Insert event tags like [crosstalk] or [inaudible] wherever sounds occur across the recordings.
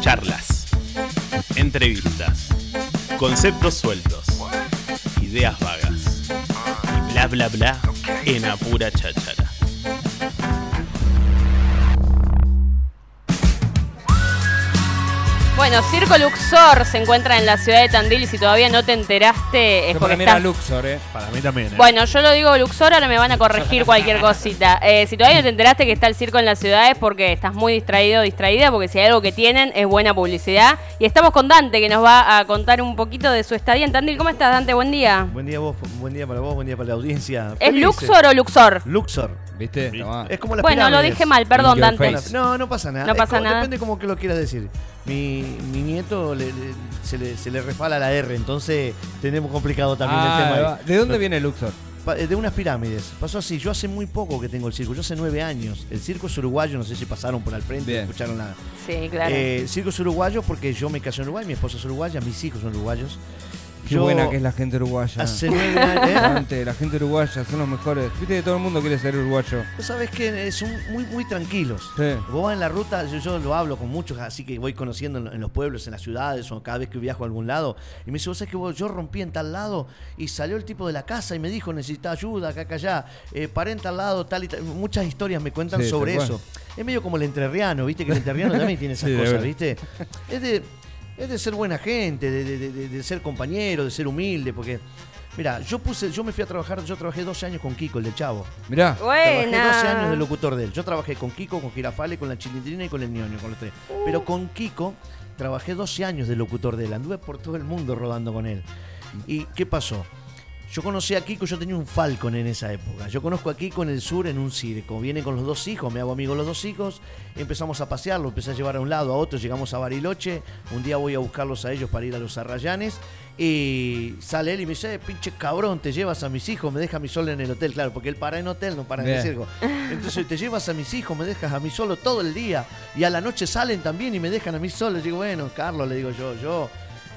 Charlas, entrevistas, conceptos sueltos, ideas vagas y bla bla bla en apura cháchara. Bueno, Circo Luxor se encuentra en la ciudad de Tandil y si todavía no te enteraste es Que porque para mí era estás... Luxor, ¿eh? Para mí también. ¿eh? Bueno, yo lo digo Luxor, ahora me van a corregir cualquier cosita. [laughs] Eh, si todavía no te enteraste que está el circo en la ciudad es porque estás muy distraído o distraída, porque si hay algo que tienen es buena publicidad. Y estamos con Dante, que nos va a contar un poquito de su estadía en Tandil. ¿Cómo estás, Dante? Buen día. Buen día vos, buen día para vos, buen día para la audiencia. ¿Es Felices. Luxor o Luxor? Luxor. ¿Viste? Tomá. Es como las Bueno, lo pirámides. dije mal, perdón, In your Dante. face. No, no pasa nada. No Es pasa como- nada. Depende como que lo quieras decir. Mi, mi nieto le- le- se, le, se le refala la R, entonces tenemos complicado también Ah, el tema. ahí. ¿De dónde viene Luxor? Pa- De unas pirámides. Pasó así. Yo hace muy poco que tengo el circo. Yo hace nueve años. El circo es uruguayo. No sé si pasaron por al frente, Bien. escucharon la. Sí, claro. Eh, circo es uruguayo porque yo me casé en Uruguay. Mi esposa es uruguaya. Mis hijos son uruguayos. Qué Yo buena que es la gente uruguaya. Hace nueve años. ¿eh? La gente uruguaya son los mejores. Viste que todo el mundo quiere ser uruguayo. Vos sabés que son muy, muy tranquilos. Sí. Vos vas en la ruta, yo, yo lo hablo con muchos, así que voy conociendo en, en los pueblos, en las ciudades, o cada vez que viajo a algún lado. Y me dice, vos sabés que vos- yo rompí en tal lado y salió el tipo de la casa y me dijo, necesita ayuda, acá, acá, allá. Eh, paré en tal lado, tal y tal. Muchas historias me cuentan Sí, sobre eso. Es medio como el entrerriano, viste que el entrerriano también tiene esas [laughs] Sí, cosas, viste. Es de, es de ser buena gente, de, de- de- de ser compañero, de ser humilde, porque... Mira, yo puse, yo me fui a trabajar, yo trabajé 12 años con Kiko, el del Chavo. Mirá. Trabajé 12 Buena. años de locutor de él. Yo trabajé con Kiko, con Girafale, con la Chilindrina y con el ñoño, con los tres. Pero con Kiko trabajé 12 años de locutor de él. Anduve por todo el mundo rodando con él. ¿Y qué pasó? Yo conocí a Kiko, yo tenía un Falcon en esa época. Yo conozco a Kiko en el sur en un circo. Viene con los dos hijos, me hago amigo de los dos hijos. Empezamos a pasearlo, empecé a llevar a un lado, a otro. Llegamos a Bariloche. Un día voy a buscarlos a ellos para ir a los Arrayanes. Y sale él y me dice, "Eh, pinche cabrón, te llevas a mis hijos, me dejas a mí solo en el hotel. Claro, porque él para en hotel, no para en el circo. Entonces te llevas a mis hijos, me dejas a mí solo todo el día. Y a la noche salen también y me dejan a mí solo. Digo, bueno, Carlos, le digo yo, yo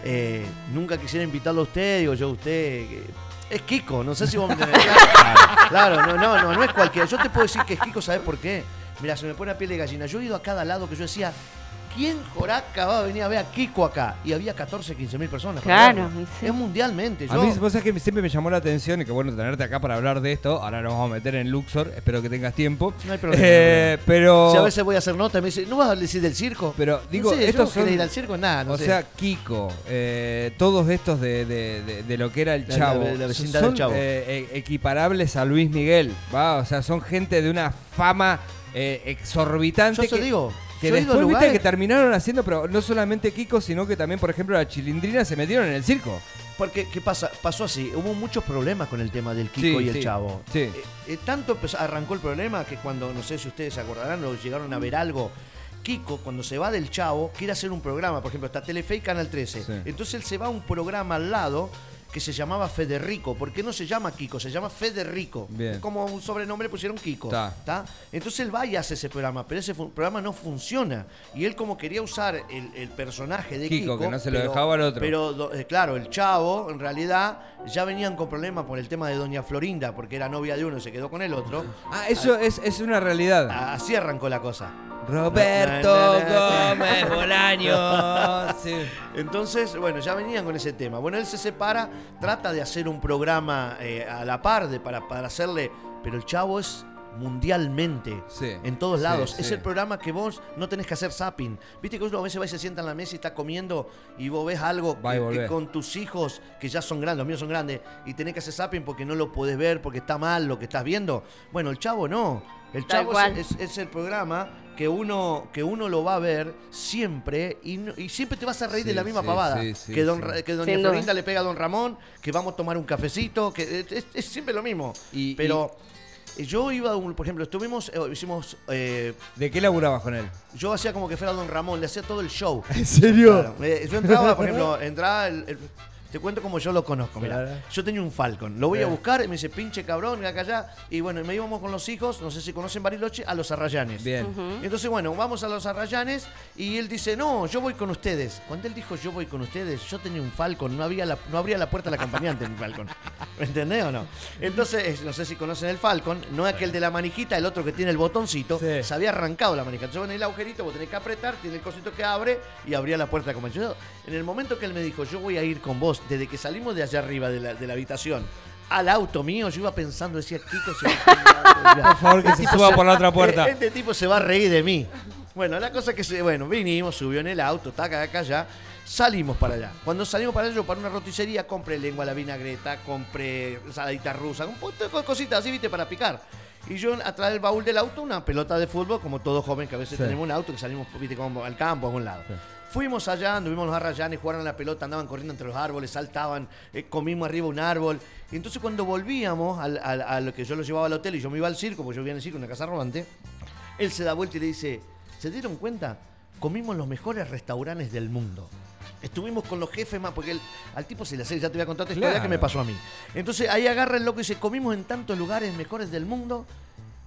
eh, nunca quisiera invitarlo a usted. Digo yo, usted... eh, es Kiko, no sé si vos me [laughs] entendés. Claro, claro, no, no, no, no es cualquiera. Yo te puedo decir que es Kiko, ¿sabes por qué? Mira, se me pone la piel de gallina. Yo he ido a cada lado que yo decía, ¿quién Joraca va a venir a ver a Kiko acá? Y había 14, 15 mil personas. para Claro, sí. Es mundialmente. A mí, vos sabés que siempre me llamó la atención y que bueno tenerte acá para hablar de esto. Ahora nos vamos a meter en Luxor, espero que tengas tiempo. No hay problema, Eh, pero. si a veces voy a hacer nota, me dice, ¿no vas a decir del circo? Pero digo, no sé, estos yo son. quería ir al circo, nada, no o sé. sea, Kiko, eh, todos estos de, de- de- de lo que era el La- Chavo, la- la vecindad son del Chavo. eh, e- equiparables a Luis Miguel, ¿va? O sea, son gente de una fama eh, exorbitante. yo te que, digo, que yo después viste lugares- que terminaron haciendo, pero no solamente Kiko, sino que también, por ejemplo, la Chilindrina se metieron en el circo. Porque, ¿qué pasa? Pasó así, hubo muchos problemas con el tema del Kiko Sí, y el sí, Chavo. sí. Eh, eh, tanto empezó- arrancó el problema que cuando, no sé si ustedes se acordarán o llegaron a ver algo, Kiko, cuando se va del Chavo, quiere hacer un programa, por ejemplo, está Telefe y Canal 13. Sí. Entonces él se va a un programa al lado que se llamaba Federico. ¿Por qué no se llama Kiko? Se llama Federico. Bien. Es como un sobrenombre le pusieron Kiko. Entonces él va y hace ese programa, pero ese programa no funciona. Y él como quería usar el, el personaje de Kiko, Kiko, que no se lo pero- dejaba al otro. Pero eh, claro, el chavo, en realidad, ya venían con problemas por el tema de Doña Florinda, porque era novia de uno y se quedó con el otro. [laughs] Ah, eso es, es una realidad. Así arrancó la cosa. Roberto. Gómez Bolaño. [laughs] Sí. Entonces, bueno, ya venían con ese tema. Bueno, él se separa, trata de hacer un programa eh, a la par de, para, para hacerle. Pero el chavo es mundialmente. Sí, En todos sí, lados. Es sí. el programa que vos no tenés que hacer zapping. Viste que uno a veces va y se sienta en la mesa y está comiendo y vos ves algo que, con tus hijos, que ya son grandes, los míos son grandes, y tenés que hacer zapping porque no lo podés ver, porque está mal lo que estás viendo. Bueno, el chavo no. El Tal chavo cual. es, es- es el programa que uno, que uno lo va a ver siempre y, no- y siempre te vas a reír de la misma sí, pavada. sí, sí, que, don, que doña. Florinda le pega a don Ramón, que vamos a tomar un cafecito, que es, siempre lo mismo. Y- Pero yo iba, a un- por ejemplo, estuvimos, eh, hicimos, eh, ¿De qué laburabas con él? yo hacía como que fuera don Ramón, le hacía todo el show. [laughs] ¿En serio? Claro, eh, yo entraba, por ejemplo, entraba el, el- Te cuento como yo lo conozco. Mira, yo tenía un Falcon. Lo voy a Bien. buscar y me dice, pinche cabrón, acá allá. Y bueno, me íbamos con los hijos, no sé si conocen Bariloche, a los Arrayanes. Bien. Entonces, bueno, vamos a los Arrayanes y él dice, no, yo voy con ustedes. Cuando él dijo, yo voy con ustedes, yo tenía un Falcon, no, había la, no abría la puerta al acompañante en mi Falcon. [laughs] ¿Me entendés o no? Entonces, es- no sé si conocen el Falcon, no es aquel de la manijita, el otro que tiene el botoncito, Sí. se había arrancado la manija. Entonces, en el agujerito vos tenés que apretar, tiene el cosito que abre y abría la puerta como yo. En el momento que él me dijo, yo voy a ir con vos, desde que salimos de allá arriba de la, de la habitación al auto mío, yo iba pensando, decía, Kiko se va a Por favor, que se suba por la otra puerta. Este tipo se va a reír de mí. Bueno, la cosa que se, bueno, vinimos, subió en el auto, taca acá allá, salimos para allá. Cuando salimos para allá, yo para una roticería compré lengua a la vinagreta, compré saladita rusa, un poco de cositas así, viste, para picar. Y yo atrás del baúl del auto una pelota de fútbol, como todo joven que a veces Sí. tenemos un auto que salimos, viste, como al campo, a algún lado. Sí. Fuimos allá, anduvimos los arrayanes, jugaron a la pelota, andaban corriendo entre los árboles, saltaban, eh, comimos arriba un árbol. Y entonces cuando volvíamos al- al- a lo que yo lo llevaba al hotel y yo me iba al circo, porque yo vivía en el circo, en una casa rodante, él se da vuelta y le dice, ¿se dieron cuenta? Comimos los mejores restaurantes del mundo. Estuvimos con los jefes más, porque al tipo se le hace, ya te voy a contar historia Claro. que me pasó a mí. Entonces ahí agarra el loco y dice, comimos en tantos lugares mejores del mundo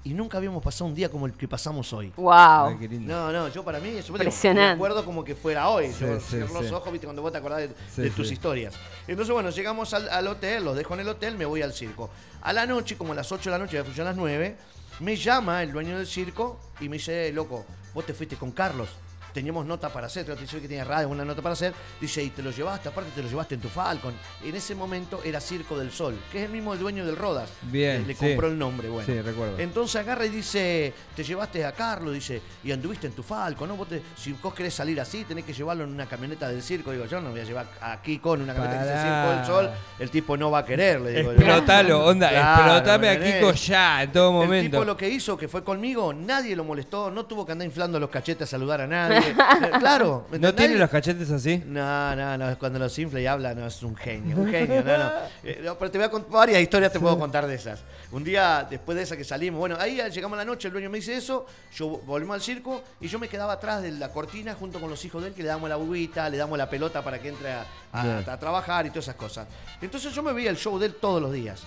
y nunca habíamos pasado un día como el que pasamos hoy. Wow. Ay, qué lindo. No, no, yo para mí, yo me acuerdo como que fuera hoy. Sí, yo sí, los sí. ojos, viste, cuando vos te acordás de, Sí, de tus sí. historias. Entonces, bueno, llegamos al, al hotel, los dejo en el hotel, me voy al circo. A la noche, como a las 8 de la noche, ya funcionan las 9, me llama el dueño del circo y me dice, "Eh, loco, vos te fuiste con Carlos. Teníamos nota para hacer, te dije que tenía radio, una nota para hacer. Dice, y te lo llevaste, aparte te lo llevaste en tu Falcon. En ese momento era Circo del Sol, que es el mismo dueño del Rodas. Bien, Le, le sí. compró el nombre, bueno. Sí, recuerdo. Entonces agarra y dice, te llevaste a Carlos, dice, y anduviste en tu Falcon, ¿no? Vos te- si vos querés salir así, tenés que llevarlo en una camioneta del circo. Digo, yo no voy a llevar aquí con una camioneta que dice. Circo del Sol, el tipo no va a querer, le digo. yo. Explotalo, onda, Claro, explotame a. Kiko ya, en todo El momento. tipo lo que hizo, que fue conmigo, nadie lo molestó, no tuvo que andar inflando los cachetes a saludar a nadie. [laughs] Claro. ¿me ¿No tiene los cachetes así? No, no, no, es cuando los infla y habla, no, es un genio, un genio, no, no. [laughs] Eh, no, pero te voy a contar varias historias, te puedo contar de esas. Un día, después de esa que salimos, bueno, ahí llegamos a la noche, el dueño me dice eso, yo volvimos al circo y yo me quedaba atrás de la cortina junto con los hijos de él, que le damos la bubita, le damos la pelota para que entre a, a trabajar y todas esas cosas. Entonces yo me veía el show de él todos los días.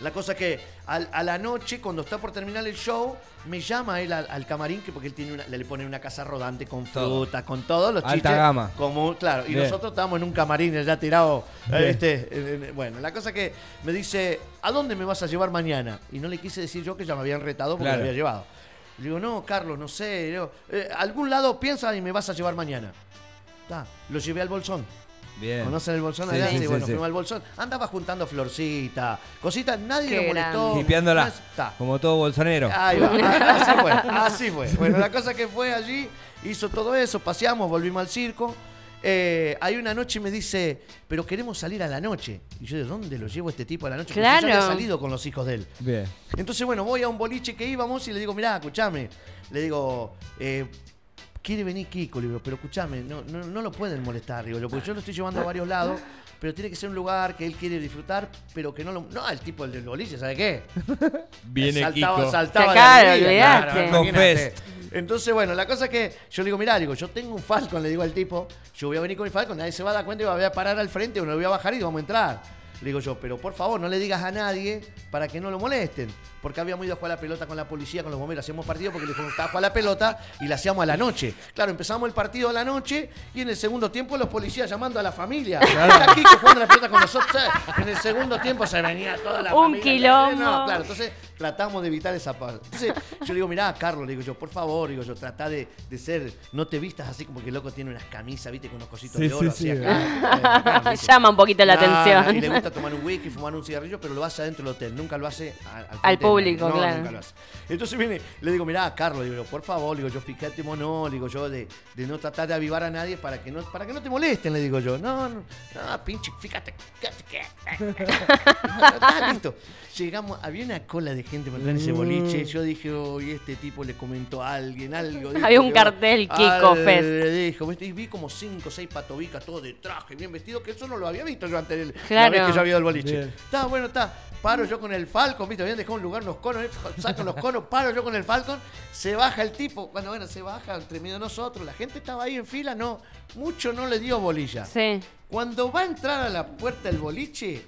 La cosa que al- a la noche, cuando está por terminar el show, me llama él al, al camarín, que porque él tiene una- le pone una casa rodante con Todo. fruta, con todos los Alta chiches. gama. Como, claro, y Bien. nosotros estábamos en un camarín ya tirado. eh, en- bueno, la cosa que me dice, ¿a dónde me vas a llevar mañana? Y no le quise decir yo que ya me habían retado porque Claro. me había llevado. Le digo, no, Carlos, no sé. Le digo, "Eh, algún lado piensa y me vas a llevar mañana. Ta, lo llevé al bolsón. Bien. ¿Conocen el bolsón allá? sí, Sí, sí, bueno, sí. fuimos al bolsón. Andaba juntando florcita, cositas, nadie Qué lo molestó. Está. como todo bolsonero. Ahí va, [laughs] así fue, así fue. Bueno, la cosa que fue allí, hizo todo eso, paseamos, volvimos al circo. Eh, hay una noche y me dice, pero queremos salir a la noche. Y yo, ¿de dónde lo llevo este tipo a la noche? Porque yo ya Claro. había salido con los hijos de él. Bien. Entonces, bueno, voy a un boliche que íbamos y le digo, mirá, escuchame. Le digo, eh, quiere venir Kiko, le digo, pero escuchame, no, no, no lo pueden molestar, digo, yo, porque yo lo estoy llevando a varios lados, pero tiene que ser un lugar que él quiere disfrutar, pero que no lo. No, el tipo del boliche, ¿sabe qué? [laughs] Viene saltaba, Kiko. saltaba de Claro. Entonces, bueno, la cosa es que yo le digo, mirá, digo, yo tengo un Falcon, le digo al tipo, yo voy a venir con mi Falcon, nadie se va a dar cuenta y voy a parar al frente, o no voy a bajar y vamos a entrar. Le digo yo, pero por favor, no le digas a nadie para que no lo molesten. Porque habíamos ido a jugar la pelota con la policía, con los bomberos, hacíamos partido porque le dijimos, estaba a jugar la pelota y la hacíamos a la noche. Claro, empezamos el partido a la noche y en el segundo tiempo los policías llamando a la familia. Está Kiko jugando la pelota con nosotros. En el segundo tiempo se venía toda la Un familia. quilombo. No, claro, entonces tratamos de evitar esa parte. Entonces yo le digo, mirá, Carlos, le digo yo, por favor, digo yo, trata de, de ser, no te vistas así como que el loco tiene unas camisas, viste, con unos cositos Sí, de oro sí, así sí. acá. acá, [laughs] ¿viste? Llama un poquito la atención. y le gusta tomar un whisky, fumar un cigarrillo, pero lo hace adentro del hotel. Nunca lo hace al, frente de público. No, claro. nunca lo hace. Entonces viene, le digo, mirá, Carlos, digo, por favor, digo yo, fíjate, no, digo yo, de, de no tratar de avivar a nadie para que no, para que no te molesten, le digo yo. No, no, no, pinche, fíjate, fíjate está [laughs] listo. Llegamos, había una cola de gente para entrar en ese boliche. Yo dije, oye, este tipo le comentó a alguien algo. dijo [laughs] Había un cartel, Kiko Al- Fest. Le y vi como cinco o seis patobicas, todos de traje, bien vestidos, que eso no lo había visto yo antes, de la Claro. vez que yo había ido al boliche. Está bueno, está. Paro yo con el Falcon, ¿viste? Habían dejado un lugar unos conos, [laughs] saco los conos, paro yo con el Falcon, se baja el tipo. Bueno, bueno, se baja entre medio de nosotros. La gente estaba ahí en fila, no, mucho no le dio bolilla. Sí. Cuando va a entrar a la puerta del boliche,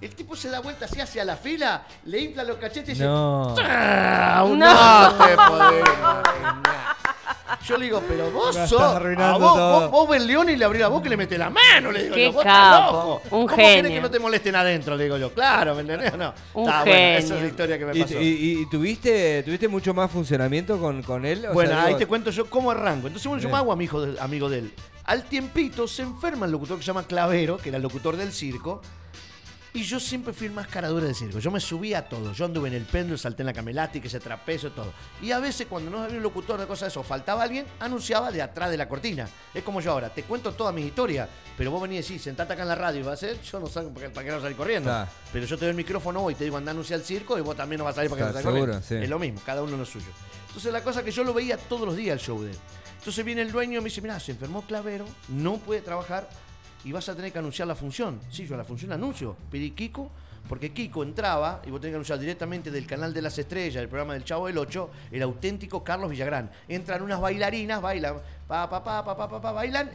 el tipo se da vuelta así hacia la fila, le infla los cachetes y dice, No. "Chau, No. no te podés imaginar". Yo le digo, pero vos Me sos. estás arruinando a vos, todo. vos, vos ves León y le abrís la boca y le metes la mano. Le digo, Qué yo, vos estás capo, un ¿Cómo querés genio. que no te molesten adentro? Le digo yo, claro, ¿me entendés o no? Un Está bueno, esa es genio. la historia que me ¿Y, pasó. y- y tuviste, tuviste mucho más funcionamiento con, con él? O Bueno, sea, ahí digo, te cuento yo cómo arranco. Entonces, bueno, yo me hago amigo de, amigo de él. Al tiempito se enferma el locutor que se llama Clavero, que era el locutor del circo. Y yo siempre fui el más caradura del circo. Yo me subía a todo. Yo anduve en el péndulo, salté en la camelática, ese trapecio, todo. Y a veces cuando no había un locutor de cosas de eso, faltaba alguien, anunciaba de atrás de la cortina. Es como yo ahora, te cuento toda mi historia, pero vos venís y decís, sentate acá en la radio y va a ser, yo no sé para para qué no salir corriendo. Pero yo te doy el micrófono hoy y te digo, anda a anunciar el circo y vos también no vas a salir para que no salgas corriendo. sí. Es lo mismo, cada uno lo suyo. Entonces la cosa que yo lo veía todos los días el show de él. Entonces viene el dueño y me dice, mira, se enfermó Clavero, no puede trabajar y vas a tener que anunciar la función. Sí, yo la función anuncio. Pedí Kiko, porque Kiko entraba y vos tenés que anunciar directamente del canal de las estrellas, del programa del Chavo del 8, el auténtico Carlos Villagrán. Entran unas bailarinas, bailan, pa, pa, pa, pa, pa, pa, pa, bailan.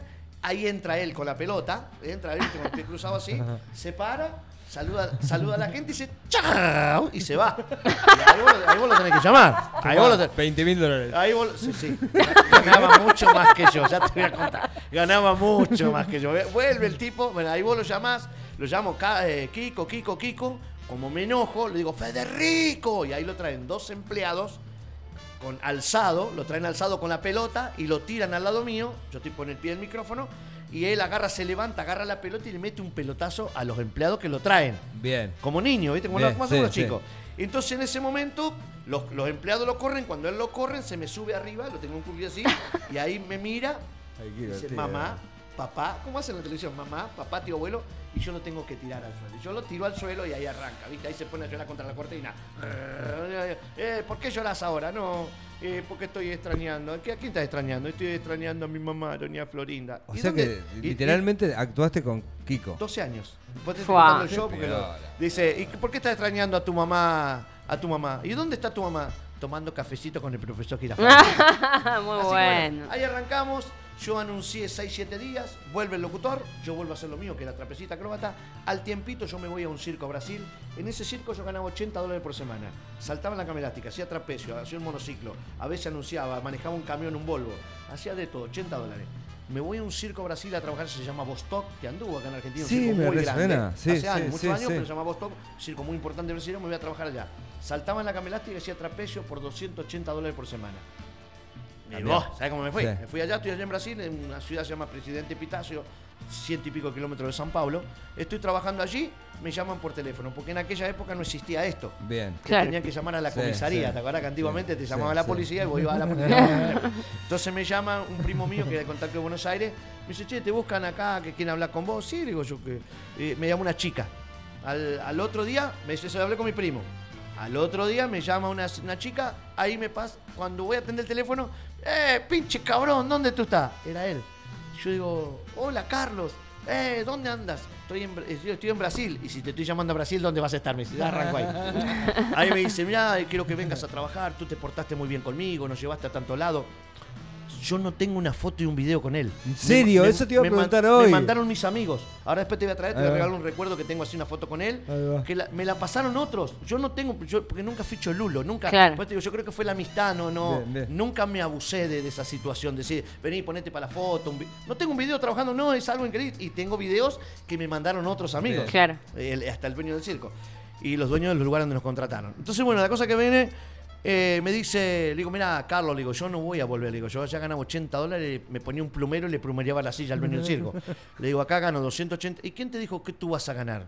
Ahí entra él con la pelota, entra él con el pie cruzado así, se para, saluda, saluda a la gente y dice ¡Chao! y se va. [laughs] Y ahí, vos, ahí vos lo tenés que llamar. Ahí vos lo tenés- 20 mil dólares. Ahí vos, sí, sí. Ganaba mucho más que yo, ya te voy a contar. Ganaba mucho más que yo. Vuelve el tipo, bueno, ahí vos lo llamás, lo llamo eh, Kiko, Kiko, Kiko. Como me enojo, le digo, Federico. Y ahí lo traen dos empleados con alzado, lo traen alzado con la pelota y lo tiran al lado mío. Yo estoy con el pie del micrófono. Y él agarra, se levanta, agarra la pelota y le mete un pelotazo a los empleados que lo traen. Bien. Como niño, ¿viste? Como Bien, lo- más sí, o menos sí. chicos. Entonces en ese momento los, los empleados lo corren, cuando él lo corren se me sube arriba, lo tengo un cubillo así, y ahí me mira, y dice, mamá, papá, ¿cómo hacen en la televisión? Mamá, papá, tío, abuelo, y yo lo tengo que tirar al suelo. Yo lo tiro al suelo y ahí arranca, ¿viste? Ahí se pone a llorar contra la cortina. Eh, ¿Por qué lloras ahora? No, eh, porque estoy extrañando. ¿A quién estás extrañando? Estoy extrañando a mi mamá, doña Florinda. O ¿Y sea dónde- que y- y- literalmente actuaste con Kiko. 12 años. Vos te show porque lo- dice, ¿y por qué estás extrañando a tu mamá? A tu mamá. ¿Y dónde está tu mamá? Tomando cafecito con el profesor Girafales. [laughs] Muy Así que bueno. ahí arrancamos. Yo anuncié 6-7 días, vuelve el locutor, yo vuelvo a hacer lo mío, que era trapecita acróbata. Al tiempito yo me voy a un circo a Brasil. En ese circo yo ganaba 80 dólares por semana. Saltaba en la camerástica, hacía trapecio, hacía un monociclo, a veces anunciaba, manejaba un camión, un Volvo. Hacía de todo, 80 dólares. Me voy a un circo a Brasil a trabajar, se llama Vostok, que anduvo acá en Argentina, un Sí, circo me muy grande. Sí, Hace sí, años, muchos años, pero se llama Vostok, circo muy importante brasileño, me voy a trabajar allá. Saltaba en la camerástica y hacía trapecio por 280 dólares por semana. Me También. voy, ¿sabes cómo me fui? Sí. Me fui allá, estoy allá en Brasil, en una ciudad que se llama Presidente Pitacio, ciento y pico kilómetros de San Pablo. Estoy trabajando allí, me llaman por teléfono, porque en aquella época no existía esto. Bien. Que Claro. tenían que llamar a la comisaría, sí. ¿te acuerdas que antiguamente Sí, te sí, llamaba la sí. policía y vos ibas a la policía? [laughs] Entonces me llama un primo mío que era de contacto de Buenos Aires, me dice, che, te buscan acá, que quieren hablar con vos. Sí, digo yo que eh, me llama una chica. Al, al otro día, me dice, se hablé con mi primo. Al otro día me llama una, una chica, ahí me pasa, cuando voy a atender el teléfono, ¡eh, pinche cabrón, ¿dónde tú estás? Era él. Yo digo, hola Carlos, eh, ¿dónde andas? Estoy en, eh, yo estoy en Brasil. Y si te estoy llamando a Brasil, ¿dónde vas a estar? Me dice, "Ya arranco ahí. [laughs] Ahí me dice, mira, quiero que vengas a trabajar, tú te portaste muy bien conmigo, nos llevaste a tanto lado. Yo no tengo una foto y un video con él. ¿En serio? Me- Eso te iba a man- preguntar hoy. Me mandaron mis amigos. Ahora después te voy a traer, te voy a regalar un recuerdo que tengo así una foto con él. Que la- me la pasaron otros. Yo no tengo, yo, porque nunca fui cholulo, nunca. Claro. pues te digo, yo creo que fue la amistad, no, no. Bien, bien. Nunca me abusé de, de esa situación. Decir, vení, ponete para la foto. un no tengo un video trabajando, no, es algo increíble. Y tengo videos que me mandaron otros amigos. Bien. Claro. El- hasta el dueño del circo. Y los dueños de los lugares donde nos contrataron. Entonces, bueno, la cosa que viene, eh, me dice, le digo, mira, Carlos, le digo, yo no voy a volver, le digo, yo ya ganaba 80 dólares, me ponía un plumero y le plumereaba la silla al dueño del circo. [laughs] Le digo, acá gano 280. ¿Y quién te dijo que tú vas a ganar?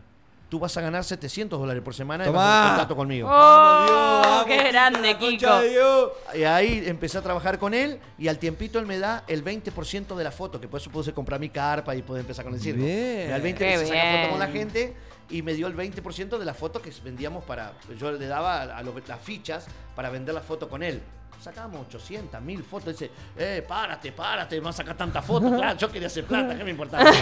Tú vas a ganar 700 dólares por semana y vas a hacer Tomá. un contrato conmigo. ¡Oh! ¡Qué grande, Kiko! Y ahí empecé a trabajar con él y al tiempito él me da el 20% de la foto, que por eso pude comprar mi carpa y pude empezar con el circo. Bien. Da el 20% Qué se saca foto con la gente y me dio el 20% de las fotos que vendíamos para. Yo le daba a las fichas para vender la foto con él. Sacábamos 800, 1000 fotos. Dice, eh, párate, párate, vas a sacar tantas fotos. Claro, yo quería hacer plata, ¿qué me importaba? [laughs]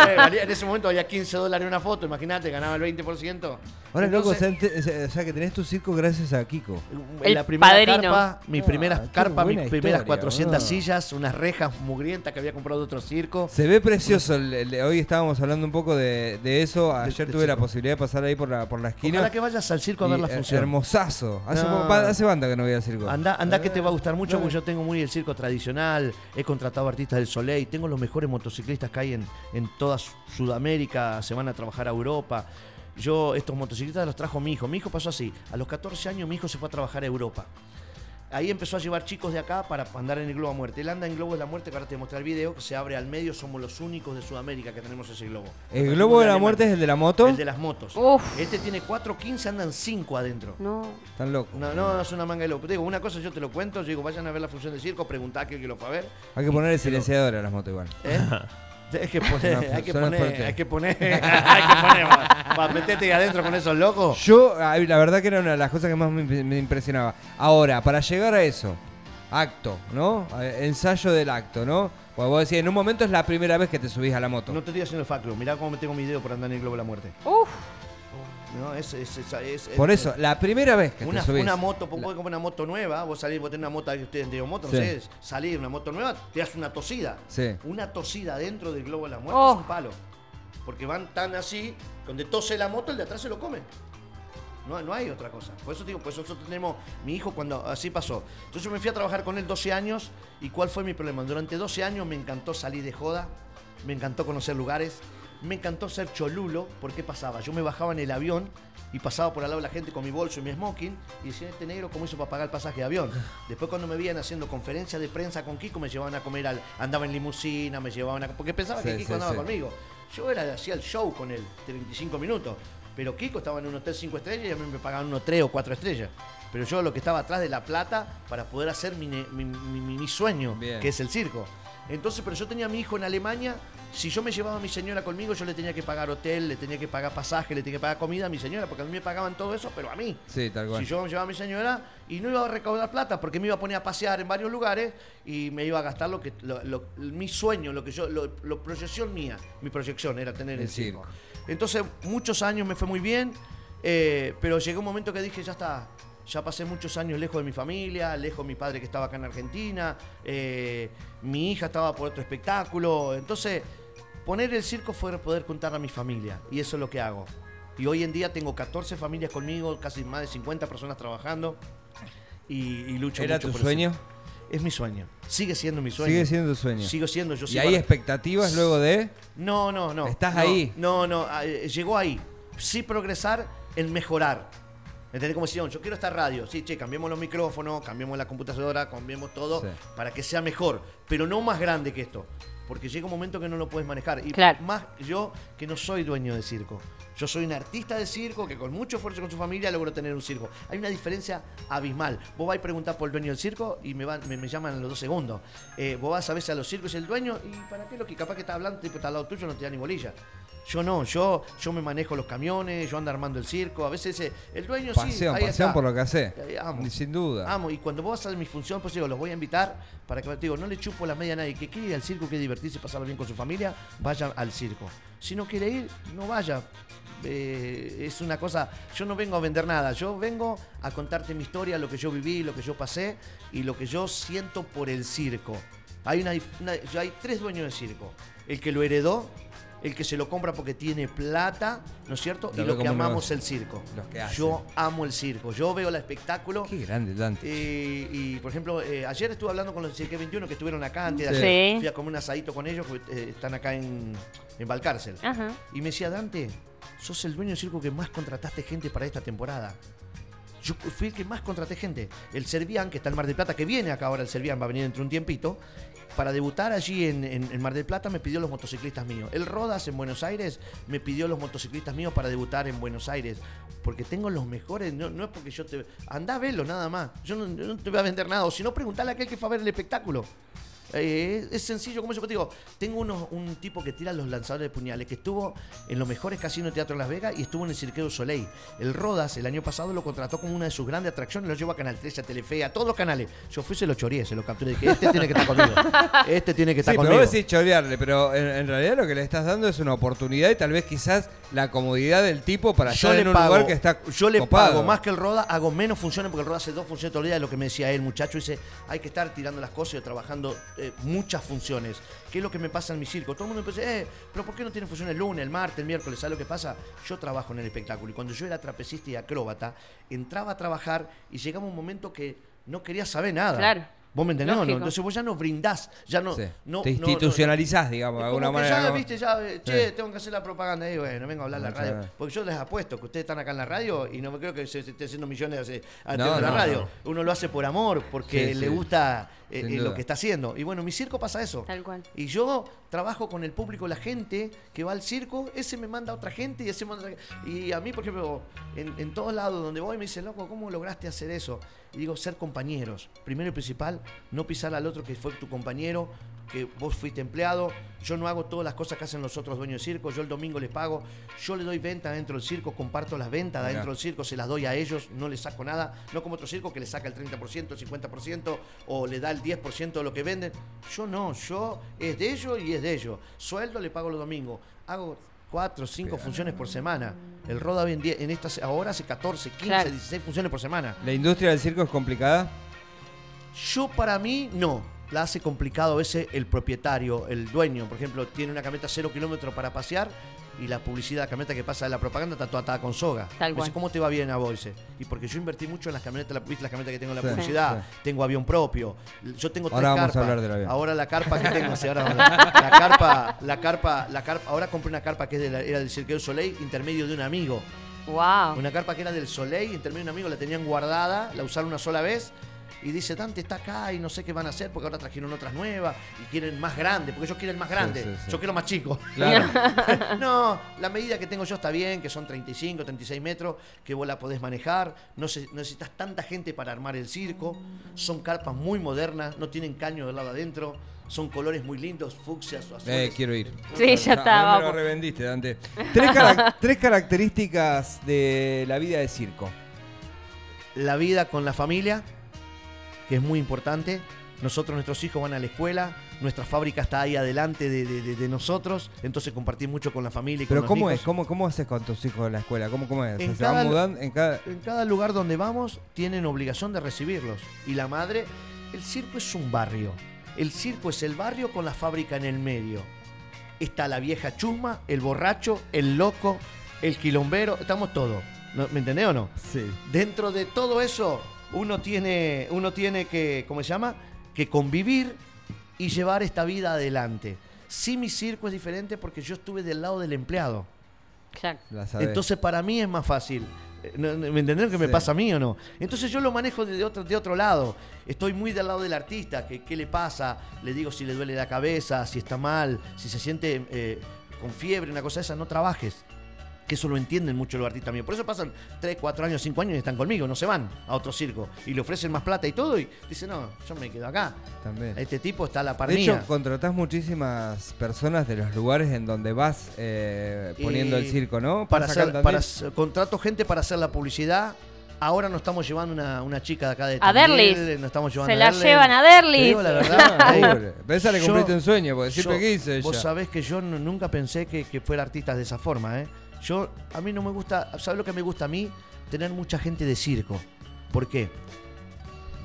Eh, valía- en ese momento valía 15 dólares una foto, imagínate, ganaba el 20%. Ahora, loco, o sea, Entonces, ente- o sea, que tenés tu circo gracias a Kiko. en El la primera padrino. carpa, mis Ah, primeras qué carpas, mis buena primeras historia, 400 boludo. sillas, unas rejas mugrientas que había comprado de otro circo. Se ve precioso. el- el- hoy estábamos hablando un poco de, de eso. Ayer de tuve la posibilidad de pasar ahí por la, por la esquina. Ojalá que vayas al circo a y, ver la eh, función. Hermosazo. Hace, No. poco- pa- hace banda que no voy al circo. Anda, anda que te va a gustar mucho porque yo tengo muy el circo tradicional, he contratado artistas del Soleil, tengo los mejores motociclistas que hay en, en toda Su- Sudamérica, se van a trabajar a Europa. Yo estos motociclistas los trajo mi hijo. Mi hijo pasó así, a los 14 años mi hijo se fue a trabajar a Europa. Ahí empezó a llevar chicos de acá para andar en el globo a muerte. Él anda en globo de la muerte, que ahora te voy a mostrar el video, que se abre al medio, somos los únicos de Sudamérica que tenemos ese globo. ¿El Lo globo de la muerte es el de la moto? El de las motos. Uf. Este tiene 4.15, andan 5 adentro. No. Tan loco. No, no, es una manga de loco. Te digo, una cosa yo te lo cuento, yo digo, vayan a ver la función de circo, preguntá a aquel que lo fue a ver. Hay que ponerle silenciador a las motos igual. ¿Eh? [laughs] [laughs] Hay que poner, [laughs] hay que poner, hay que poner, hay que poner, para meterte ahí adentro con esos locos. Yo, la verdad que era una de las cosas que más me, me impresionaba. Ahora, para llegar a eso, acto, ¿no? Eh, Ensayo del acto, ¿no? Porque vos decís, en un momento es la primera vez que te subís a la moto. No te estoy haciendo el faclo, mirá cómo me tengo mi dedo por andar en el globo de la muerte. Uf. No, es, es, es- es- Por es- eso, la primera vez que Una, te subís. una moto, vos podés comprar una moto nueva, vos salís, vos tenés una moto, que ustedes han tenido moto, no Sí. sé, salir una moto nueva, te das una tosida. Sí. Una tosida dentro del globo de la muerte Oh. es un palo. Porque van tan así, donde tose la moto, el de atrás se lo come. No, no hay otra cosa. Por eso digo, pues nosotros tenemos, mi hijo cuando así pasó. Entonces yo me fui a trabajar con él 12 años y ¿cuál fue mi problema? Durante 12 años me encantó salir de joda, me encantó conocer lugares, me encantó ser cholulo, porque pasaba? Yo me bajaba en el avión y pasaba por al lado de la gente con mi bolso y mi smoking y decía, este negro, ¿cómo hizo para pagar el pasaje de avión? [laughs] Después cuando me veían haciendo conferencias de prensa con Kiko, me llevaban a comer, al, andaba en limusina, me llevaban a... Porque pensaba que Kiko sí, andaba sí. conmigo. Yo era, hacía el show con él, de 25 minutos. Pero Kiko estaba en un hotel 5 estrellas y a mí me pagaban unos 3 o 4 estrellas. Pero yo lo que estaba atrás de la plata para poder hacer mi, mi- mi- mi- mi sueño, Bien. que es el circo. Entonces, pero yo tenía a mi hijo en Alemania. Si yo me llevaba a mi señora conmigo, yo le tenía que pagar hotel, le tenía que pagar pasaje, le tenía que pagar comida a mi señora, porque a mí me pagaban todo eso, pero a mí. Sí, tal cual. Si yo me llevaba a mi señora y no iba a recaudar plata porque me iba a poner a pasear en varios lugares y me iba a gastar lo que lo- lo- mi sueño, lo que yo, lo, lo- proyección mía, mi proyección era tener el, El circo. circo. Entonces, muchos años me fue muy bien, eh, pero llegó un momento que dije, ya está. Ya pasé muchos años lejos de mi familia, lejos de mi padre que estaba acá en Argentina, eh, mi hija estaba por otro espectáculo. Entonces, poner el circo fue poder juntar a mi familia, y eso es lo que hago. Y hoy en día tengo 14 familias conmigo, casi más de 50 personas trabajando, y, y lucho ¿Era mucho tu por sueño? Es mi sueño. Sigue siendo mi sueño. Sigue siendo tu sueño. Sigo siendo yo. ¿Y hay expectativas luego de...? no, no, no. ¿Estás no, ahí? No, no, eh, llegó ahí. Sí progresar en mejorar. ¿Entendés? Como decían, yo quiero esta radio. Sí, che, cambiemos los micrófonos, cambiemos la computadora, cambiemos todo Sí. para que sea mejor. Pero no más grande que esto. Porque llega un momento que no lo puedes manejar. Y Claro. más yo que no soy dueño de circo. Yo soy un artista de circo que con mucho esfuerzo con su familia logró tener un circo. Hay una diferencia abismal. Vos vais a preguntar por el dueño del circo y me, van, me, me llaman en los dos segundos. Eh, vos vas a veces a los circos y el dueño, ¿y para qué lo que capaz que está hablando, tipo, está al lado tuyo, no te da ni bolilla? Yo no, yo, yo me manejo los camiones, yo ando armando el circo. A veces eh, el dueño sí. Pasión, ahí pasión está. por lo que hace. Eh, amo. Sin duda. Amo, y cuando vos vas a mi función, pues digo, los voy a invitar para que, te digo, no le chupo la media a nadie. Que quiere ir al circo, quiere divertirse, pasarlo bien con su familia, vaya al circo. Si no quiere ir, no vaya. Eh, es una cosa, yo no vengo a vender nada, yo vengo a contarte mi historia, lo que yo viví, lo que yo pasé y lo que yo siento por el circo. Hay, una, hay tres dueños del circo. El que lo heredó, el que se lo compra porque tiene plata, ¿no es cierto? Lo y lo que amamos negocio. el circo. Los que hacen. yo amo el circo, yo veo el espectáculo. Qué grande, Dante. Eh, y por ejemplo, eh, ayer estuve hablando con los de CK21 que estuvieron acá antes de Sí. ayer. Fui a comer un asadito con ellos, porque eh, están acá en, en Valcárcel. Ajá. Y me decía, Dante, sos el dueño del circo que más contrataste gente para esta temporada. Yo fui el que más contraté gente. El Servian, que está en Mar del Plata, que viene acá ahora el Servian, va a venir dentro de un tiempito. Para debutar allí en, en- Mar del Plata me pidió los motociclistas míos. El Rodas en Buenos Aires me pidió los motociclistas míos para debutar en Buenos Aires. Porque tengo los mejores, no, no es porque yo te... Andá a verlo nada más. Yo no, yo no te voy a vender nada. O si no, preguntale a aquel que fue a ver el espectáculo. Eh, es sencillo, como yo te digo, tengo unos- un tipo que tira los lanzadores de puñales, que estuvo en los mejores casinos de teatro de Las Vegas y estuvo en el Cirqueo du Soleil. El Rodas, el año pasado, lo contrató como una de sus grandes atracciones, lo llevó a Canal 13, a Telefe, a todos los canales. Yo fui, se lo choreé, se lo capturé. Dije, este tiene que estar conmigo. Este tiene que estar Sí, pero conmigo. vos decís chorearle, pero en, en realidad lo que le estás dando es una oportunidad y tal vez quizás la comodidad del tipo para yo estar le en un pago, lugar que está yo le copado. pago más que el Roda, hago menos funciones porque el Roda hace dos funciones todo el día, de lo que me decía él, muchacho, dice, hay que estar tirando las cosas y trabajando eh, muchas funciones. ¿Qué es lo que me pasa en mi circo? Todo el mundo empieza, eh, pero ¿por qué no tiene funciones el lunes, el martes, el miércoles? ¿Sabes lo que pasa? Yo trabajo en el espectáculo y cuando yo era trapecista y acróbata, entraba a trabajar y llegaba un momento que no quería saber nada. Claro. ¿Vos me entendés no? Lógico. Entonces vos ya no brindás, ya no... Sí. no Te no- no- institucionalizás, digamos, de alguna manera. Ya, ¿no? viste, ya, eh, che, Sí. tengo que hacer la propaganda. Y bueno, vengo a hablar en la No, radio. Porque yo les apuesto que ustedes están acá en la radio y no me creo que se, se esté haciendo millones de No, la no, radio. no. Uno lo hace por amor, porque Sí, le sí. gusta eh, eh, lo que está haciendo. Y bueno, mi circo pasa eso. Tal cual. Y yo trabajo con el público, la gente que va al circo, ese me manda a otra gente y ese me manda a otra- Y a mí, por ejemplo, en, en todos lados donde voy me dicen, loco, ¿cómo lograste hacer eso? Y digo, ser compañeros. Primero y principal, no pisar al otro que fue tu compañero, que vos fuiste empleado. Yo no hago todas las cosas que hacen los otros dueños de circo. Yo el domingo les pago. Yo le doy venta dentro del circo, comparto las ventas Mirá. dentro del circo, se las doy a ellos, no les saco nada. No como otro circo que le saca el 30%, el 50% o le da el 10% de lo que venden. Yo no, yo es de ellos y es de ellos. Sueldo le pago los domingos. Hago cuatro o cinco funciones por semana. El Roda en, en esta, ahora hace 14, 15, Claro. 16 funciones por semana. ¿La industria del circo es complicada? Yo para mí no. La hace complicado a veces el propietario, el dueño. Por ejemplo, tiene una camioneta cero kilómetros para pasear y la publicidad, la camioneta que pasa de la propaganda está toda atada con soga. Tal cual. dice, ¿cómo te va bien a vos? Dice, Y porque yo invertí mucho en las camionetas, la, ¿viste las camionetas que tengo en la Sí, publicidad? sí. Tengo avión propio. Yo tengo tres Ahora vamos a carpas. hablar del avión. Ahora la carpa que tengo, sí, ahora [laughs] vamos a la carpa, la carpa, la carpa, ahora compré una carpa que es de la- era del Cirque du Soleil, intermedio de un amigo. Wow. Una carpa que era del Soleil, intermedio de un amigo, la tenían guardada, la usaron una sola vez. Y dice, Dante está acá y no sé qué van a hacer porque ahora trajeron otras nuevas y quieren más grande, porque ellos quieren más grande. sí, sí. Yo quiero más chico. [laughs] Claro. [laughs] no, la medida que tengo yo está bien, que son 35, 36 metros, que vos la podés manejar. No, se- no necesitas tanta gente para armar el circo. Son carpas muy modernas, no tienen caño del lado adentro. Son colores muy lindos, fucsias o azules. Eh, quiero ir. Sí, ya Ah, está, Me lo revendiste, Dante. Tres, carac- [laughs] tres características de la vida de circo. la vida con la familia, que es muy importante. Nosotros, nuestros hijos van a la escuela, nuestra fábrica está ahí adelante de, de- de- de nosotros, entonces compartir mucho con la familia y Pero con ¿cómo los es? ¿Cómo, ¿Cómo haces con tus hijos en la escuela? ¿Cómo, cómo es? O sea, En ¿Se van cada- mudando en cada...? En cada lugar donde vamos tienen obligación de recibirlos. Y la madre, el circo es un barrio. El circo es el barrio con la fábrica en el medio. Está la vieja chusma, el borracho, el loco, el quilombero, estamos todos. ¿No- ¿Me entendés o no? Sí. Dentro de todo eso, uno tiene, uno tiene que, ¿cómo se llama? Que convivir y llevar esta vida adelante. Sí, mi circo es diferente porque yo estuve del lado del empleado. Sabés. Entonces, para mí es más fácil. Eh, ¿Me entendés lo que me Sí. pasa a mí o no? Entonces yo lo manejo de otro, de otro lado. Estoy muy del lado del artista, que qué le pasa, le digo si le duele la cabeza, si está mal, si se siente eh, con fiebre, una cosa de esa, no trabajes. Que eso lo entienden mucho los artistas míos. Por eso pasan 3, 4 años, 5 años y están conmigo, no se van a otro circo. Y le ofrecen más plata y todo y dicen, no, yo me quedo acá. También. Este tipo está a la par De hecho, contratás muchísimas personas de los lugares en donde vas eh, poniendo Y el circo, ¿no? Para hacer, para, contrato gente para hacer la publicidad. Ahora nos estamos llevando una, una chica de acá de A Derlis. Nos estamos llevando Se a la Derlis. llevan a Te Derlis. digo la verdad. [laughs] Esa le cumpliste un sueño, porque siempre quise ella. Vos sabés que yo nunca pensé que, que fuera artista de esa forma, ¿eh? Yo, a mí no me gusta, ¿sabes lo que me gusta a mí? Tener mucha gente de circo. ¿Por qué?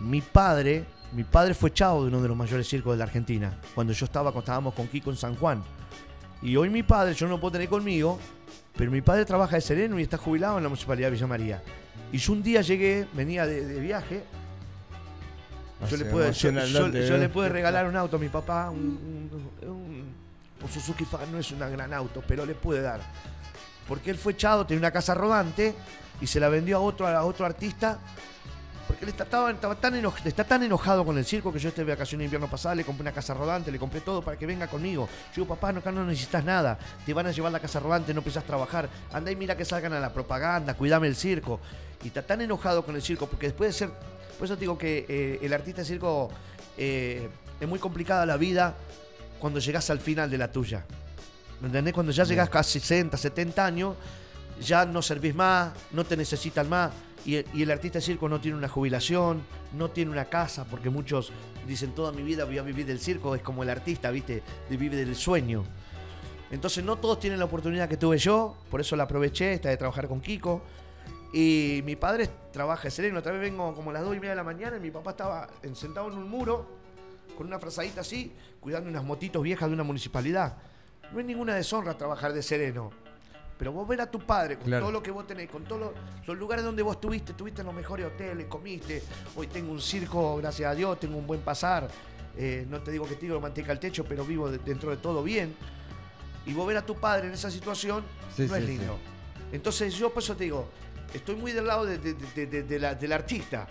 Mi padre, mi padre fue chavo de uno de los mayores circos de la Argentina, cuando yo estaba, cuando estábamos con Kiko en San Juan. Y hoy mi padre, yo no lo puedo tener conmigo, pero mi padre trabaja de sereno y está jubilado en la Municipalidad de Villa María. Y yo un día llegué, venía de, de viaje, yo, le pude, yo, le pude regalar un auto a mi papá, un, un- un- un Suzuki Fan, no es un gran auto, pero le pude dar. Porque él fue echado, tenía una casa rodante y se la vendió a otro, a otro artista. Porque él está, tan enojado con el circo que yo estuve de vacaciones de invierno pasada, le compré una casa rodante, le compré todo para que venga conmigo. Yo digo, papá, no, acá no necesitas nada. Te van a llevar la casa rodante, no empiezas a trabajar. Anda y mira que salgan a la propaganda, cuídame el circo. Y está tan enojado con el circo porque después de ser. Por eso te digo que eh, el artista de circo eh, es muy complicada la vida cuando llegas al final de la tuya. ¿Me entendés? Cuando ya llegas casi 60, 70 años, ya no servís más, no te necesitan más. Y, y el artista de circo no tiene una jubilación, no tiene una casa, porque muchos dicen toda mi vida voy a vivir del circo, es como el artista, ¿viste? De vive del sueño. Entonces no todos tienen la oportunidad que tuve yo, por eso la aproveché, esta de trabajar con Kiko. Y mi padre trabaja en sereno, otra vez vengo como a las 2 y media de la mañana y mi papá estaba en- sentado en un muro, con una frazadita así, cuidando unas motitos viejas de una municipalidad. No es ninguna deshonra trabajar de sereno. Pero vos ver a tu padre con Claro. todo lo que vos tenés, con todos los, los lugares donde vos estuviste, estuviste en los mejores hoteles, comiste. Hoy tengo un circo, gracias a Dios, tengo un buen pasar. Eh, no te digo que tiro manteca al techo, pero vivo de- dentro de todo bien. Y vos ver a tu padre en esa situación Sí, no es sí, lindo. Entonces yo por eso te digo, estoy muy del lado de- de la- del artista.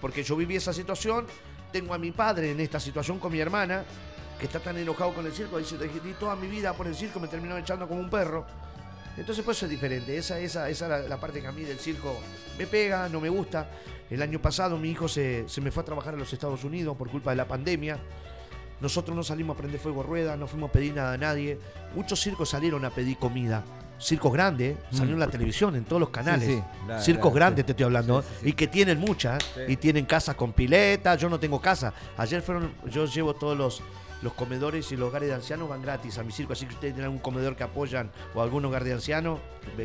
Porque yo viví esa situación, tengo a mi padre en esta situación con mi hermana, que está tan enojado con el circo, dice, di toda mi vida por el circo, me terminó echando como un perro. Entonces por eso es diferente, esa, esa, esa es la, la parte que a mí del circo me pega, no me gusta. El año pasado mi hijo se, se me fue a trabajar a los Estados Unidos por culpa de la pandemia. Nosotros no salimos a prender fuego rueda, no fuimos a pedir nada a nadie. Muchos circos salieron a pedir comida. Circos grandes, salieron en la televisión, en todos los canales. sí, la- circos la- grandes sí. te estoy hablando. Y que tienen muchas. Y tienen casas con pileta. Yo no tengo casa. Ayer fueron, yo llevo todos los, los comedores y los hogares de ancianos van gratis a mi circo. Así que ustedes tienen un comedor que apoyan o algún hogar de ancianos,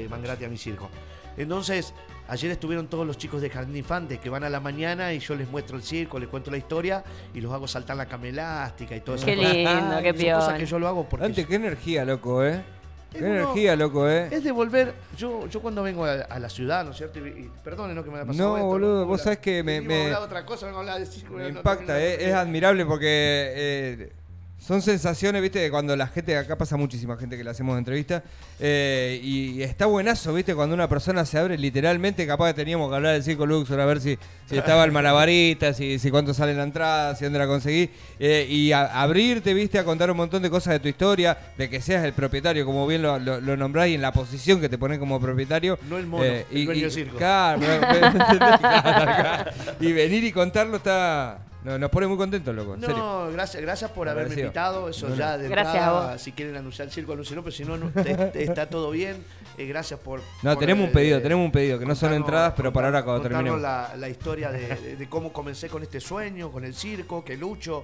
van gratis a mi circo. Entonces, ayer estuvieron todos los chicos de Jardín de Infantes que van a la mañana y yo les muestro el circo, les cuento la historia y los hago saltar la cama elástica y todo eso. Qué lindo, qué Son cosas que yo lo hago porque Dante, qué energía, loco, ¿eh? Qué uno- energía, loco, ¿eh? es de volver. Yo, yo cuando vengo a, a la ciudad, ¿no es cierto? Y, y perdone, ¿no? Que me haya pasado No, esto, boludo, vos sabés que me- me- hablar de otra cosa, vengo a hablar de circo, Me no impacta, eh, es admirable porque eh, son sensaciones, viste, de cuando la gente, acá pasa muchísima gente que le hacemos entrevistas, eh, y está buenazo, viste, cuando una persona se abre literalmente, capaz que teníamos que hablar del circo Luxor, a ver si, si estaba el malabarista, si, si cuánto sale la entrada, si dónde la conseguí, eh, y a- abrirte, viste, a contar un montón de cosas de tu historia, de que seas el propietario, como bien lo, lo, lo nombrás, y en la posición que te pones como propietario. No el mono, el y, dueño y- circo. Claro. y venir y contarlo está... no, nos pone muy contentos, loco, en serio. No, gracias, gracias por haberme Agradecido. invitado. Eso No, no. ya de Gracias entrada, a vos. si quieren anunciar el circo, anúncienlo, pero si no, no, te- te- está todo bien. Eh, gracias por. No, por, tenemos un eh, pedido, tenemos un pedido, que no son entradas, pero para ahora cuando contarnos terminemos. La, la historia de, de- de cómo comencé con este sueño, con el circo, que lucho.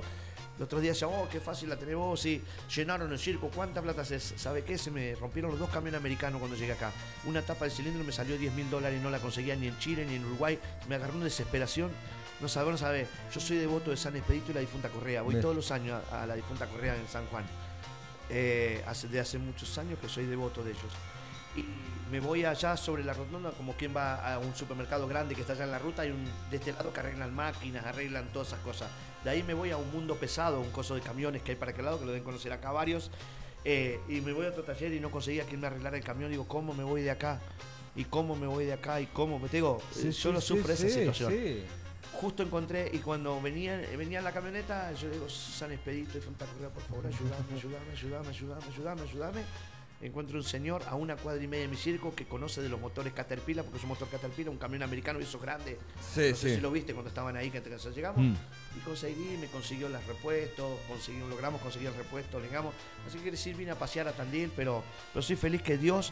El otro día decía, oh, qué fácil la tenés vos, sí, llenaron el circo, ¿cuánta plata se ¿Sabe qué? Se me rompieron los dos camiones americanos cuando llegué acá. Una tapa de cilindro me salió 10 mil dólares y no la conseguía ni en Chile ni en Uruguay. Me agarró una desesperación. No sabe, no sabe. Yo soy devoto de San Expedito y la difunta Correa. Voy Bien. todos los años a, a la difunta Correa en San Juan. Eh, hace, de hace muchos años que soy devoto de ellos. Y me voy allá sobre la rotonda como quien va a un supermercado grande que está allá en la ruta y un, de este lado que arreglan máquinas, arreglan todas esas cosas. De ahí me voy a un mundo pesado, un coso de camiones que hay para aquel lado, que lo deben conocer acá varios. Eh, y me voy a otro taller y no conseguía quien me arreglara el camión. Digo, ¿cómo me voy de acá? ¿Y cómo me voy de acá? ¿Y cómo? Me digo, eh, yo lo sufro esa situación sí. Justo encontré y cuando venía, venía en la camioneta, yo digo, San Expedito y Fonta Correa, por favor, ayúdame, ayúdame, ayúdame, ayúdame, ayúdame, ayúdame. Encuentro un señor a una cuadra y media de mi circo que conoce de los motores Caterpillar, porque es un motor Caterpillar, un camión americano y esos grandes. Sí, no sé sí. si lo viste cuando estaban ahí, que que llegamos. Mm. Y conseguí, me consiguió los repuestos, conseguí, logramos conseguir el repuesto, llegamos. Así que quiere decir, vine a pasear a Tandil, pero, pero soy feliz que Dios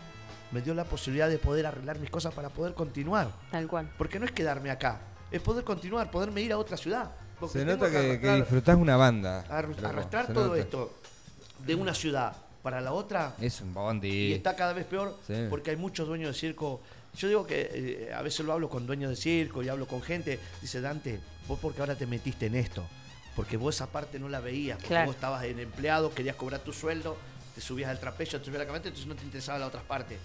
me dio la posibilidad de poder arreglar mis cosas para poder continuar. Tal cual. Porque no es quedarme acá, es poder continuar, poderme ir a otra ciudad. Porque Se nota que, que arrastrar- disfrutás una banda. arru- loco, arrastrar todo nota. esto de una ciudad para la otra Es un bondi. y está cada vez peor Sí. porque hay muchos dueños de circo. Yo digo que eh, a veces lo hablo con dueños de circo y hablo con gente. Dice Dante, vos porque ahora te metiste en esto. Porque vos esa parte no la veías. Porque Claro. vos estabas en empleado, querías cobrar tu sueldo, te subías al trapecio, te subías a la camioneta, entonces no te interesaba la otra parte.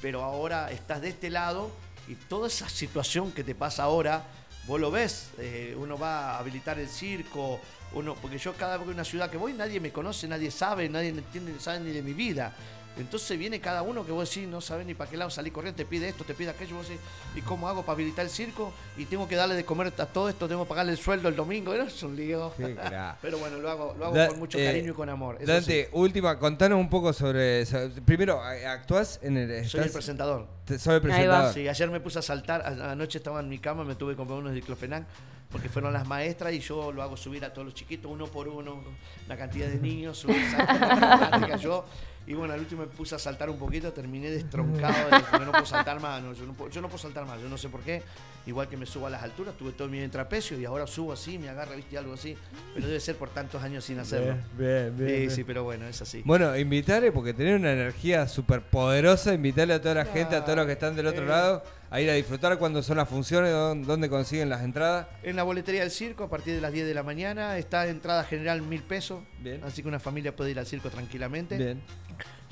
Pero ahora estás de este lado y toda esa situación que te pasa ahora, vos lo ves. eh, uno va a habilitar el circo, uno, porque yo cada vez que una ciudad que voy, nadie me conoce, nadie sabe, nadie entiende, sabe ni de mi vida. Entonces viene cada uno que vos decís, no sabes ni para qué lado salir corriendo, te pide esto, te pide aquello, vos decís, ¿y cómo hago para habilitar el circo? Y tengo que darle de comer a todo esto, tengo que pagarle el sueldo el domingo, ¿no? es un lío. [laughs] Pero bueno, lo hago, lo hago Da- con mucho eh, cariño y con amor. eso Dante, última, contanos un poco sobre. so- primero, ¿actuás en el. Soy el presentador. te- Soy el presentador. Sí, ayer me puse a saltar, a- anoche estaba en mi cama, me tuve que comprar unos diclofenac, porque fueron las maestras y yo lo hago subir a todos los chiquitos, uno por uno, una cantidad de niños, subir, saltar, yo. Y bueno, al último me puse a saltar un poquito, terminé destroncado, de, no puedo saltar más, no, yo, no puedo, yo no puedo saltar más, yo no sé por qué. Igual que me subo a las alturas, tuve todo mi trapecio y ahora subo así, me agarra, viste, algo así. Pero debe ser por tantos años sin hacerlo. Bien, bien, bien, Sí, bien. sí, pero bueno, es así. Bueno, invitarle, porque tener una energía súper poderosa, invitarle a toda la gente, a todos los que están del otro lado, a ir a disfrutar cuando son las funciones, dónde, dónde consiguen las entradas. En la boletería del circo, a partir de las 10 de la mañana, está entrada general mil pesos. Bien. Así que una familia puede ir al circo tranquilamente. Bien.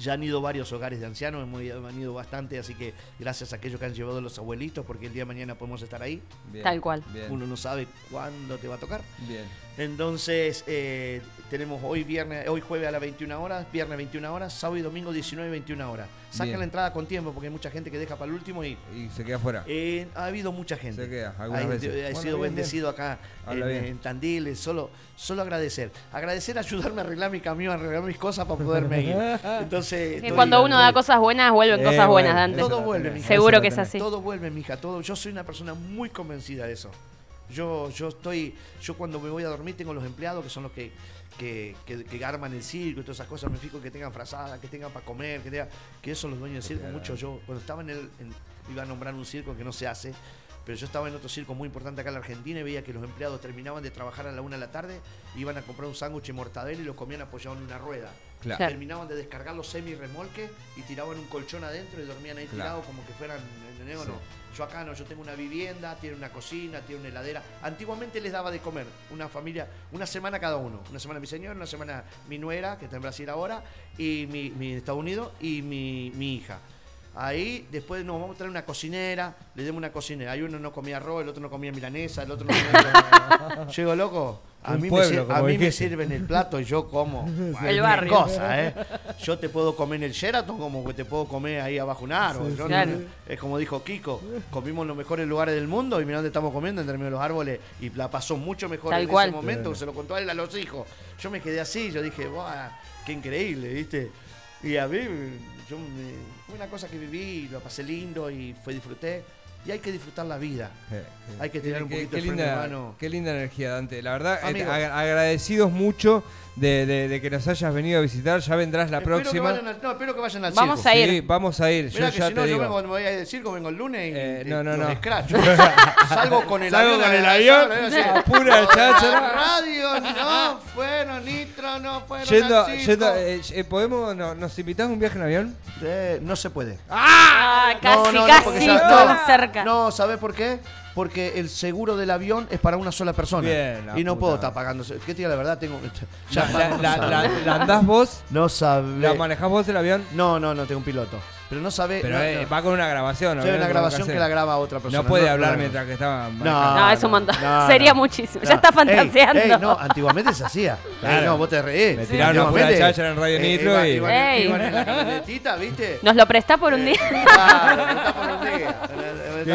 Ya han ido varios hogares de ancianos, hemos ido- han ido bastante, así que gracias a aquellos que han llevado a los abuelitos, porque el día de mañana podemos estar ahí. bien, Tal cual. Bien. Uno no sabe cuándo te va a tocar. bien. Entonces, eh, tenemos hoy viernes, hoy jueves a las 21 horas, viernes 21 horas, sábado y domingo 19 21 horas. Sacan la entrada con tiempo porque hay mucha gente que deja para el último y Y se queda afuera. eh, ha habido mucha gente. Se queda, algunas Ha- veces. He Bueno, sido bien, bendecido acá en, Tandil. Solo, solo agradecer. Agradecer ayudarme a arreglar mi camión, a arreglar mis cosas para poderme ir. [laughs] Entonces, Que estoy- cuando uno da cosas buenas, vuelven Eh, cosas buenas, bueno, Dante. eso Todo vuelve, mija. Seguro eso que es así. Todo vuelve, mija, todo. Yo soy una persona muy convencida de eso. Yo, yo estoy, yo cuando me voy a dormir tengo los empleados que son los que, que, que, que arman el circo y todas esas cosas. Me fijo que tengan frazada, que tengan para comer, que tengan, que son los dueños del circo. Mucho yo, cuando estaba en el, en- iba a nombrar un circo que no se hace, pero yo estaba en otro circo muy importante acá en la Argentina y veía que los empleados terminaban de trabajar a la una de la tarde, iban a comprar un sándwich y mortadela y lo comían apoyados en una rueda. Claro. Claro. Terminaban de descargar los semi remolques y tiraban un colchón adentro y dormían ahí Claro. tirados como que fueran ¿entendés o Sí. Yo acá no, yo tengo una vivienda, tiene una cocina, tiene una heladera. Antiguamente les daba de comer una familia, una semana cada uno. Una semana mi señor, una semana mi nuera, que está en Brasil ahora, y mi, mi Estados Unidos, y mi, mi hija. Ahí después nos vamos a traer una cocinera, le demos una cocinera. Hay uno no comía arroz, el otro no comía milanesa, el otro no comía... [laughs] Llego loco. A mí, pueblo, me, a mí sirven el plato y yo como. [laughs] El barrio. Cosa, ¿eh? Yo te puedo comer en el Sheraton como que te puedo comer ahí abajo un árbol. Yo no- Claro. es como dijo Kiko, comimos en los mejores lugares del mundo y mirá dónde estamos comiendo entre medio de los árboles y la pasó mucho mejor Tal en cual. ese momento, se lo contó a él a los hijos. Yo me quedé así, yo dije, ¡guau! ¡Qué increíble! ¿viste? Y a mí, yo me- fue una cosa que viví, lo pasé lindo y fue disfruté. Y hay que disfrutar la vida. Hay que tener un qué- poquito qué de freno de linda, mano. Qué linda energía, Dante. La verdad, eh, ag- agradecidos mucho de, de- de que nos hayas venido a visitar. Ya vendrás la Espero que próxima. vayan al- no, espero que vayan al Vamos circo. a ir. Sí, vamos a ir. Mirá yo que ya si no, te yo digo. vengo, me voy a ir al circo, vengo el lunes y Eh, no, no, no. escracho. [laughs] Salgo con el Salgo avión. con el avión, a- sí, a- a pura cháchara. La radio, no fueron, Nitro, no fueron Yendo, al circo. yendo, eh, eh, ¿podemos, no- ¿Nos invitás a un viaje en avión? Eh, no se puede. Ah, casi, No, no, no, casi, todo no, No, ¿sabes por qué? Porque el seguro del avión es para una sola persona. Bien, la y no puta. puedo estar pagando. ¿Qué te la verdad? Tengo. [laughs] Ya, La, la, no la- sabe. la- la andás vos? No sabe. ¿La manejás vos el avión? No, no, no, tengo un piloto. Pero no sabe. Pero no, eh, no. va con una grabación. Sí, obviamente, una grabación que la graba otra persona. No puede no hablar la- mientras que estaba No, manejando. No, es un montón. no, Sería no. muchísimo. Ya No. está fantaseando. ey, no, antiguamente se hacía. Claro. Ey, no, vos te reís. Me tiraron una cháchara en Radio eh, Nitro y-. [laughs] ¿Nos lo prestás por un día? Claro, me está por un día,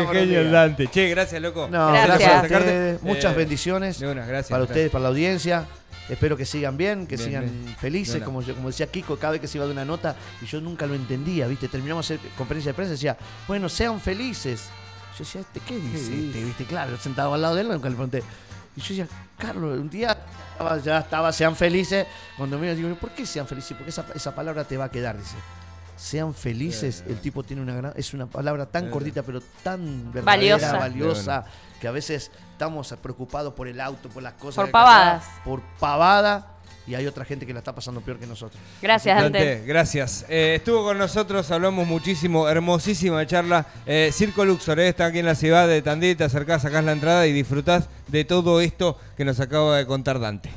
Qué por un genio el día. Dante. Che, gracias, loco. No, Gracias. gracias, a ustedes. Muchas Eh, bendiciones de una, gracias, para ustedes, para la audiencia. Espero que sigan bien, que Bien, sigan bien. felices, como, yo- como decía Kiko, cada vez que se iba de una nota, y yo nunca lo entendía, ¿viste? Terminamos de hacer conferencia de prensa y decía, bueno, sean felices. Yo decía, ¿este qué dice? dice? este? ¿Viste? Claro, yo sentado al lado de él, nunca le pregunté. Y yo decía, Carlos, un día ya estaba, sean felices. Cuando me digo, ¿por qué sean felices? Porque esa, esa palabra te va a quedar, dice. Sean felices, el tipo tiene una gran, es una palabra tan Eh. cortita pero tan verdadera, Valiosa. valiosa, que a veces estamos preocupados por el auto, por las cosas. Por que pavadas. acá, Por pavada y hay otra gente que la está pasando peor que nosotros. Gracias, Dante. Dante, gracias. Eh, estuvo con nosotros, hablamos muchísimo, hermosísima charla. Eh, Circo Luxor, eh, está aquí en la ciudad de Tandil, te acercás, sacás la entrada y disfrutás de todo esto que nos acaba de contar Dante.